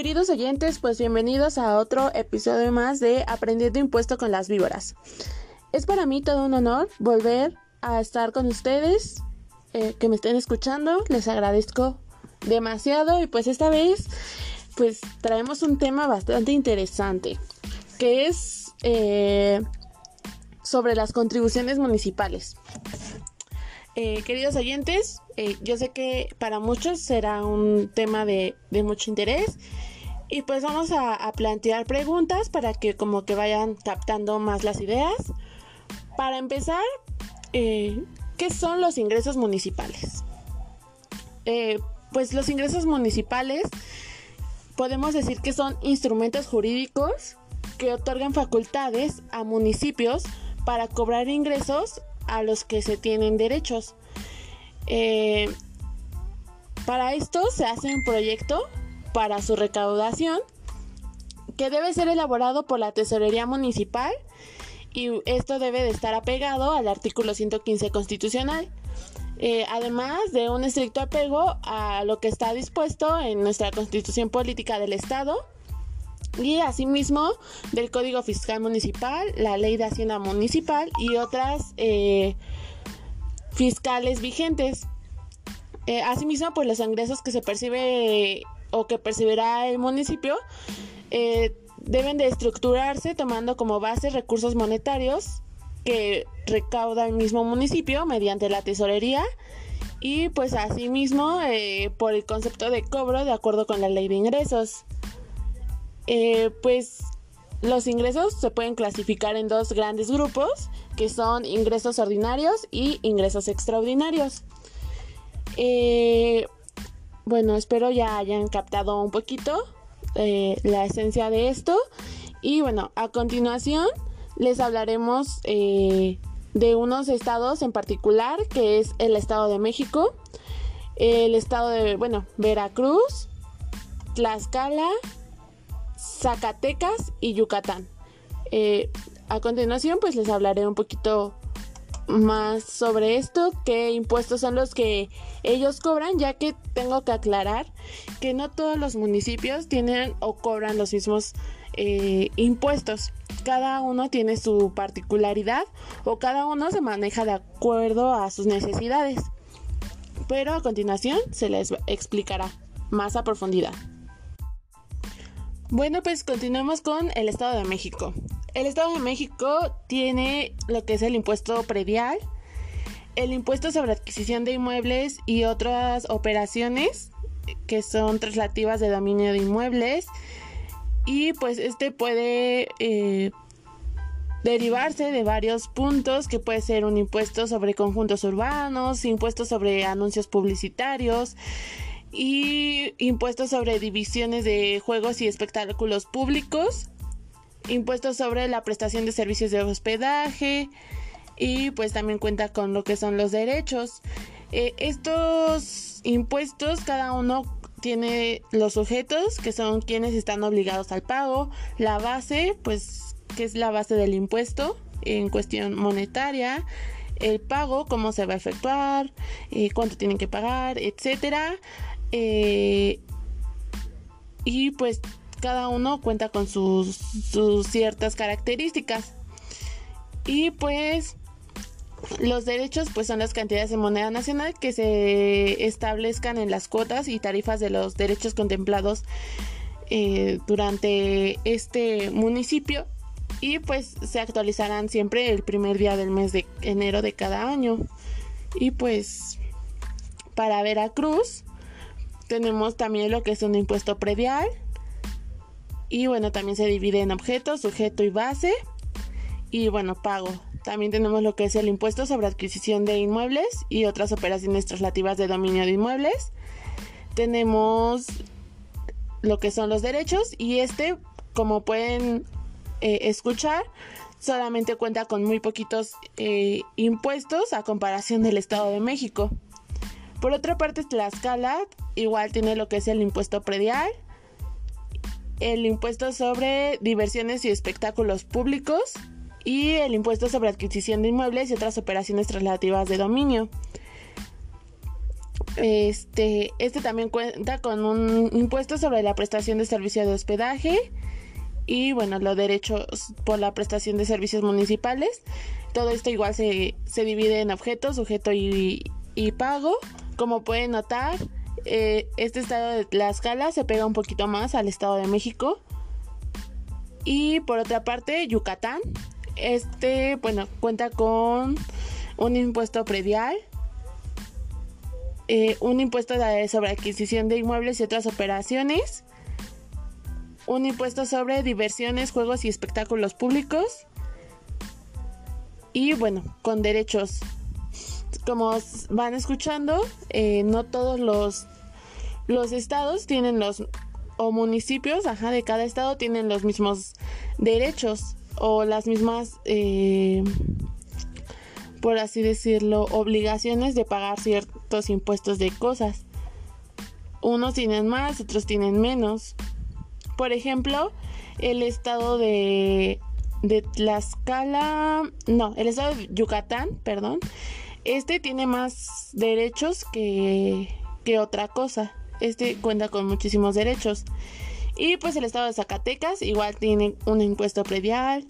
queridos oyentes, pues bienvenidos a otro episodio más de Aprendiendo Impuesto con las Víboras. Es para mí todo un honor volver a estar con ustedes, eh, que me estén escuchando, les agradezco demasiado y pues esta vez pues traemos un tema bastante interesante, que es eh, sobre las contribuciones municipales. Eh, queridos oyentes, eh, yo sé que para muchos será un tema de, mucho interés y pues vamos a, plantear preguntas para que como que vayan captando más las ideas. Para empezar, eh, ¿qué son los ingresos municipales? pues los ingresos municipales podemos decir que son instrumentos jurídicos que otorgan facultades a municipios para cobrar ingresos a los que se tienen derechos. Eh, para esto se hace un proyecto para su recaudación que debe ser elaborado por la Tesorería Municipal y esto debe de estar apegado al artículo 115 constitucional. Eh, además de un estricto apego a lo que está dispuesto en nuestra constitución política del Estado y asimismo del Código Fiscal Municipal, la Ley de Hacienda Municipal y otras eh, fiscales vigentes. Eh, asimismo, pues los ingresos que se percibe o que percibirá el municipio eh, deben de estructurarse tomando como base recursos monetarios que recauda el mismo municipio mediante la tesorería y pues asimismo por el concepto de cobro de acuerdo con la ley de ingresos. Eh, pues los ingresos se pueden clasificar en dos grandes grupos, que son ingresos ordinarios y ingresos extraordinarios. Eh, bueno, espero ya hayan captado un poquito eh, la esencia de esto. Y bueno, a continuación les hablaremos de unos estados en particular, que es el Estado de México, el Estado de, bueno, Veracruz, Tlaxcala, Zacatecas y Yucatán. Eh, a continuación pues les hablaré un poquito más sobre esto, qué impuestos son los que ellos cobran, ya que tengo que aclarar que no todos los municipios tienen o cobran los mismos eh, impuestos. Cada uno tiene su particularidad o cada uno se maneja de acuerdo a sus necesidades. Pero a continuación se les explicará más a profundidad. Bueno, pues continuamos con el Estado de México. El Estado de México tiene lo que es el impuesto predial, el impuesto sobre adquisición de inmuebles y otras operaciones que son traslativas de dominio de inmuebles. Y pues este puede eh, derivarse de varios puntos que puede ser un impuesto sobre conjuntos urbanos, impuestos sobre anuncios publicitarios, y impuestos sobre divisiones de juegos y espectáculos públicos, impuestos sobre la prestación de servicios de hospedaje y pues también cuenta con lo que son los derechos. Eh, estos impuestos cada uno tiene los sujetos que son quienes están obligados al pago, la base pues que es la base del impuesto en cuestión monetaria, el pago, cómo se va a efectuar, eh, cuánto tienen que pagar, etcétera. Eh, y pues cada uno cuenta con sus, ciertas características. Y pues los derechos pues son las cantidades de moneda nacional que se establezcan en las cuotas y tarifas de los derechos contemplados eh, durante este municipio y pues se actualizarán siempre el primer día del mes de enero de cada año. Y pues para Veracruz tenemos también lo que es un impuesto predial. Y bueno, también se divide en objeto, sujeto y base. Y bueno, pago. También tenemos lo que es el impuesto sobre adquisición de inmuebles y otras operaciones traslativas de dominio de inmuebles. Tenemos lo que son los derechos y este, como pueden eh, escuchar, solamente cuenta con muy poquitos eh, impuestos a comparación del Estado de México. Por otra parte, Tlaxcala igual tiene lo que es el impuesto predial, el impuesto sobre diversiones y espectáculos públicos y el impuesto sobre adquisición de inmuebles y otras operaciones traslativas de dominio. Este, este también cuenta con un impuesto sobre la prestación de servicio de hospedaje y bueno, los derechos por la prestación de servicios municipales. Todo esto igual se, divide en objetos, sujeto y, pago. Como pueden notar, eh, este estado de Tlaxcala se pega un poquito más al estado de México. Y por otra parte, Yucatán, este, bueno, cuenta con un impuesto predial, eh, un impuesto sobre adquisición de inmuebles y otras operaciones, un impuesto sobre diversiones, juegos y espectáculos públicos, y bueno, con derechos. Como van escuchando, eh, no todos los, los estados tienen los, o municipios, ajá, de cada estado tienen los mismos derechos o las mismas, eh, por así decirlo, obligaciones de pagar ciertos impuestos de cosas. Unos tienen más, otros tienen menos. Por ejemplo, el estado de, de Tlaxcala, no, el estado de Yucatán, perdón, este tiene más derechos que, que otra cosa. Este cuenta con muchísimos derechos. Y pues el estado de Zacatecas igual tiene un impuesto predial,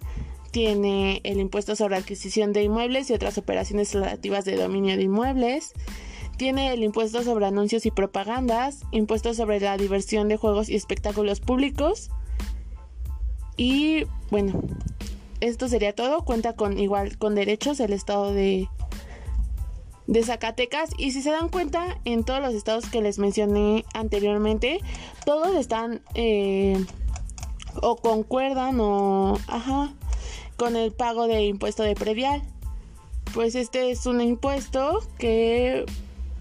tiene el impuesto sobre adquisición de inmuebles y otras operaciones relativas de dominio de inmuebles. Tiene el impuesto sobre anuncios y propagandas, impuesto sobre la diversión de juegos y espectáculos públicos. Y bueno, esto sería todo. Cuenta con igual con derechos el estado de de Zacatecas. Y si se dan cuenta en todos los estados que les mencioné anteriormente todos están eh, o concuerdan o ajá con el pago de impuesto de predial pues este es un impuesto que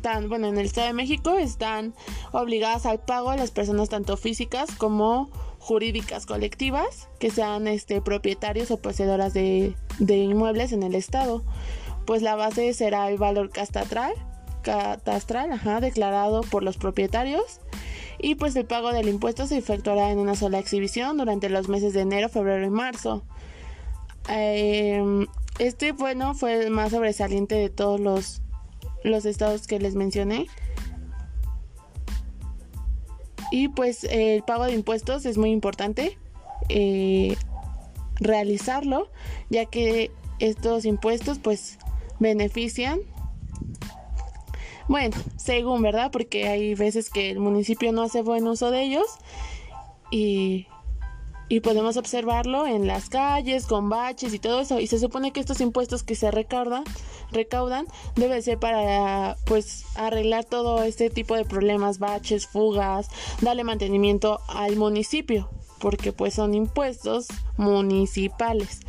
tan bueno en el Estado de México están obligadas al pago a las personas tanto físicas como jurídicas colectivas que sean este propietarios o poseedoras de, de inmuebles en el estado pues la base será el valor catastral, catastral ajá, declarado por los propietarios y pues el pago del impuesto se efectuará en una sola exhibición durante los meses de enero, febrero y marzo. Em, este bueno fue el más sobresaliente de todos los, los estados que les mencioné. Y pues el pago de impuestos es muy importante eh, realizarlo, ya que estos impuestos pues benefician. Bueno, según, ¿verdad? Porque hay veces que el municipio no hace buen uso de ellos y, y podemos observarlo en las calles con baches y todo eso. Y se supone que estos impuestos que se recaudan, recaudan debe ser para pues arreglar todo este tipo de problemas, baches, fugas, darle mantenimiento al municipio porque pues son impuestos municipales.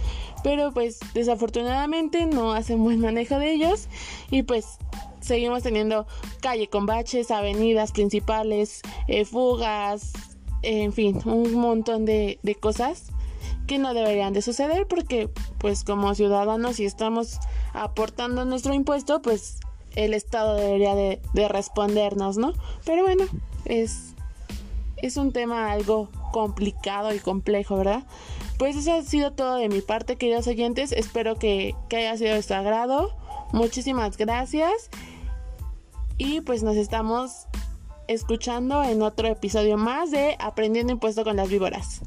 Pero pues desafortunadamente no hacen buen manejo de ellos y pues seguimos teniendo calle con baches, avenidas principales, eh, fugas, en fin, un montón de, cosas que no deberían de suceder porque pues como ciudadanos si estamos aportando nuestro impuesto pues el Estado debería de, de respondernos, ¿no? Pero bueno, es, es un tema algo complicado y complejo, ¿verdad? Pues eso ha sido todo de mi parte, queridos oyentes. Espero que, haya sido de su agrado. Muchísimas gracias. Y pues nos estamos escuchando en otro episodio más de Aprendiendo Impuesto con las Víboras.